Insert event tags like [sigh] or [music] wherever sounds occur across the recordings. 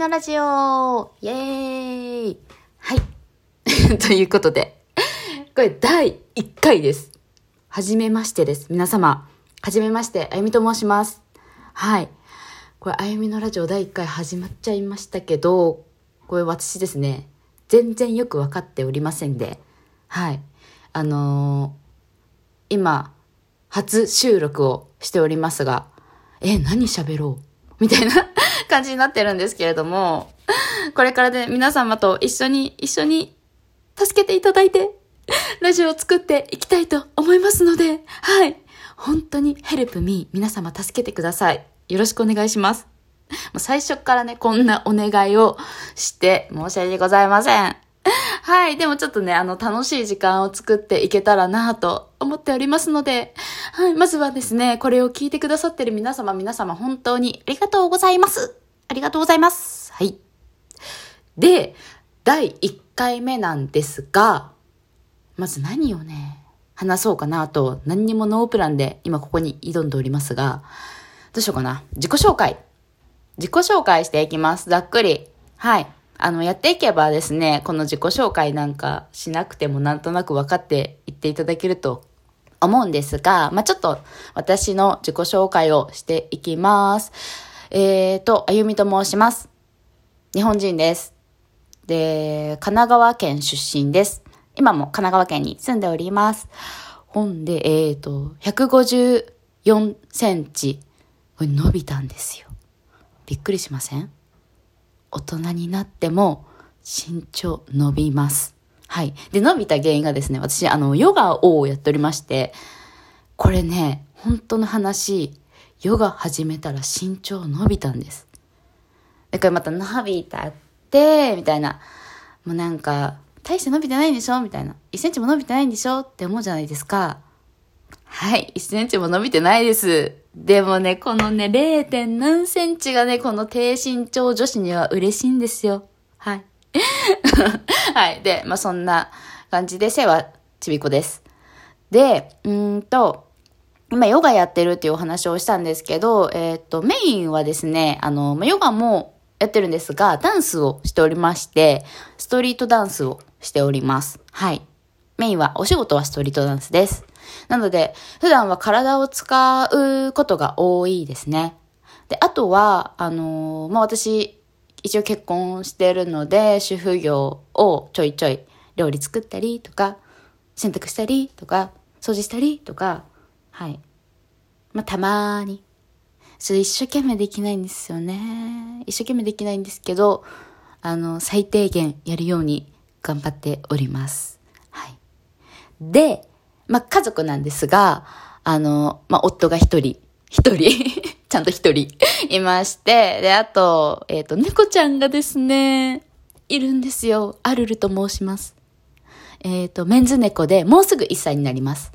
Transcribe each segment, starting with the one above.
のラジオイエーイはい。[laughs] ということで、これ第1回です。はじめましてです。皆様。はじめまして、あゆみと申します。はい。これ、あゆみのラジオ第1回始まっちゃいましたけど、これ私ですね、全然よくわかっておりませんで、はい。あのー今、初収録をしておりますが、え、何喋ろう？みたいな感じになってるんですけれども、[laughs] これからで皆様と一緒に、一緒に助けていただいて、[laughs] ラジオを作っていきたいと思いますので、はい。本当に help me 皆様助けてください。よろしくお願いします。もう最初からね、こんなお願いをして申し訳ございません。はい。でもちょっとね、あの、楽しい時間を作っていけたらなと思っておりますので、はい。まずはですね、これを聞いてくださってる皆様、皆様、本当にありがとうございます。ありがとうございます。はい。で、第1回目なんですが、まず何をね、話そうかなと、何にもノープランで今ここに挑んでおりますが、どうしようかな。自己紹介。自己紹介していきます。ざっくり。はい。あの、やっていけばですね、この自己紹介なんかしなくてもなんとなく分かっていっていただけると思うんですが、まあ、ちょっと私の自己紹介をしていきます。えーと、あゆみと申します。日本人です。で、神奈川県出身です。今も神奈川県に住んでおります。ほんで、えーと、154センチ。これ伸びたんですよ。びっくりしません？大人になっても身長伸びます。はい。で、伸びた原因がですね、私、あの、ヨガをやっておりまして、これね、本当の話、ヨガ始めたら身長伸びたんです。だからまた伸びたって、みたいな。もうなんか、大して伸びてないんでしょ？みたいな。1センチも伸びてないんでしょ？って思うじゃないですか。はい。1センチも伸びてないです。でもね、このね、0. 点何センチがね、この低身長女子には嬉しいんですよ。はい。[laughs] はい。で、まあ、そんな感じで、背はちびっこです。で、うーんと、今ヨガやってるっていうお話をしたんですけど、えっ、と、メインはですね、あの、まヨガもやってるんですが、ダンスをしておりまして、ストリートダンスをしております。はい。メインは、お仕事はストリートダンスです。なので、普段は体を使うことが多いですね。で、あとは、あのーまあ、私、一応結婚してるので、主婦業をちょいちょい料理作ったりとか、洗濯したりとか、掃除したりとか、はい。まあ、たまーに。それ一生懸命できないんですよね。一生懸命できないんですけど、あの、最低限やるように頑張っております。はい。で、まあ、家族なんですが、あの、まあ、夫が一人、一人、[laughs] ちゃんと一人いまして、で、あと、えっ、と、猫ちゃんがですね、いるんですよ。アルルと申します。えっ、と、メンズ猫で、もうすぐ1歳になります。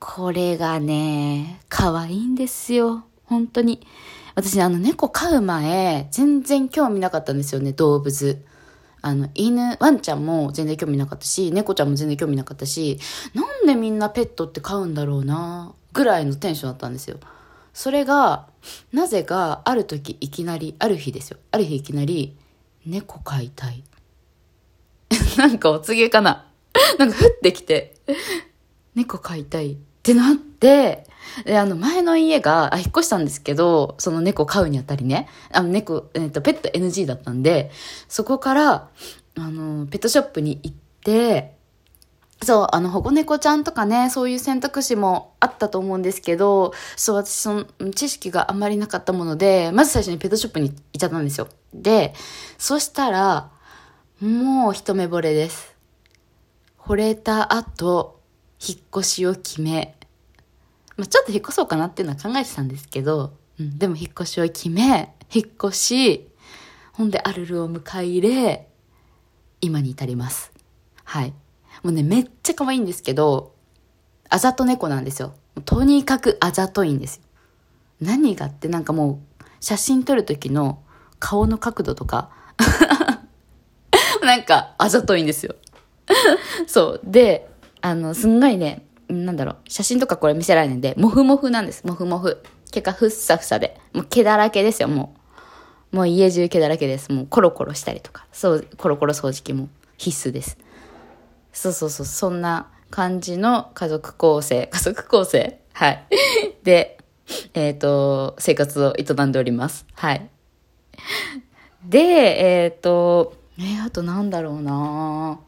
これがね、可愛いんですよ。本当に。私、あの、猫飼う前、全然興味なかったんですよね、動物。あの、犬、ワンちゃんも全然興味なかったし、猫ちゃんも全然興味なかったし、なんでみんなペットって飼うんだろうな、ぐらいのテンションだったんですよ。それが、なぜか、ある時いきなり、ある日ですよ。ある日いきなり、猫飼いたい。[laughs] なんかお告げかな。なんか降ってきて、猫飼いたいってなって、で、あの、前の家が、あ、引っ越したんですけど、その猫飼うにあたりね、あの、猫、えっ、と、ペット NG だったんで、そこから、あの、ペットショップに行って、そう、あの、保護猫ちゃんとかね、そういう選択肢もあったと思うんですけど、そう、私、その、知識があんまりなかったもので、まず最初にペットショップに行っちゃったんですよ。で、そしたら、もう一目惚れです。惚れた後、引っ越しを決め、まあ、ちょっと引っ越そうかなっていうのは考えてたんですけど、うん、でも引っ越しを決め、引っ越し、ほんでアルルを迎え入れ、今に至ります。はい。もうね、めっちゃ可愛いんですけど、あざと猫なんですよ。とにかくあざといんですよ。何がってなんかもう、写真撮る時の顔の角度とか、[laughs] なんかあざといんですよ。[laughs] そう。で、あの、すんごいね、なんだろう、写真とかこれ見せられないんで、もふもふなんです。もふもふ。毛がふっさふさで。もう毛だらけですよ、もうもう家中毛だらけです。もうコロコロしたりとか。そう、コロコロ掃除機も必須です。そうそうそう、そんな感じの家族構成、[laughs] 家族構成はい。[laughs] で、えっ、ー、と、生活を営んでおります。はい。で、えっ、ー、と、えー、あとなんだろうな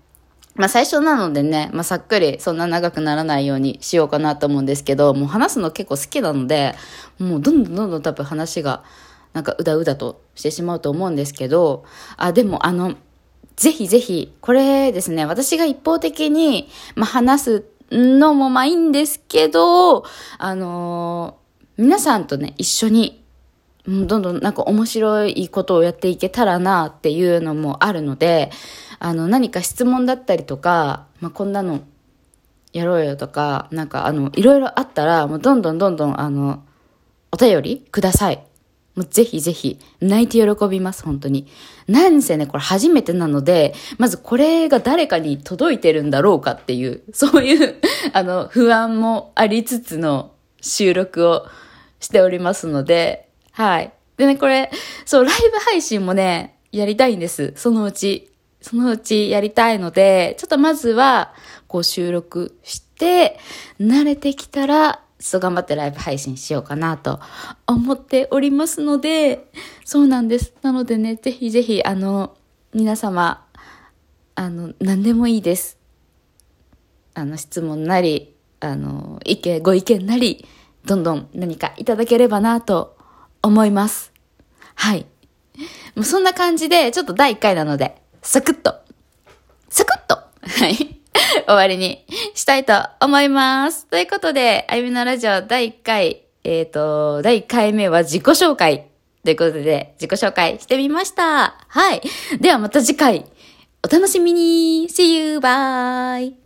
まあ最初なのでね、まあさっくりそんな長くならないようにしようかなと思うんですけど、もう話すの結構好きなので、もうどんどんどんどん多分話がなんかうだうだとしてしまうと思うんですけど、あ、でもあの、ぜひぜひ、これですね、私が一方的に、まあ、話すのもまあいいんですけど、あのー、皆さんとね、一緒に、どんどんなんか面白いことをやっていけたらなっていうのもあるので、あの、何か質問だったりとか、まあ、こんなのやろうよとか、なんかあの、いろいろあったら、もうどんどんどんどんあの、お便りください。もうぜひぜひ、泣いて喜びます、本当に。なんせね、これ初めてなので、まずこれが誰かに届いてるんだろうかっていう、そういう [laughs] あの、不安もありつつの収録をしておりますので、はい。でね、これ、そう、ライブ配信もね、やりたいんです。そのうち。そのうちやりたいので、ちょっとまずは、こう収録して、慣れてきたら、そう頑張ってライブ配信しようかなと思っておりますので、そうなんです。なのでね、ぜひぜひ、あの、皆様、あの、何でもいいです。あの、質問なり、あの、意見、ご意見なり、どんどん何かいただければなと思います。はい。もうそんな感じで、ちょっと第1回なので、サクッと、サクッと、はい。[laughs] 終わりにしたいと思います。ということで、あゆみのラジオ第1回、えっ、ー、と、第1回目は自己紹介ということで、自己紹介してみました。はい。ではまた次回、お楽しみに !See you! Bye!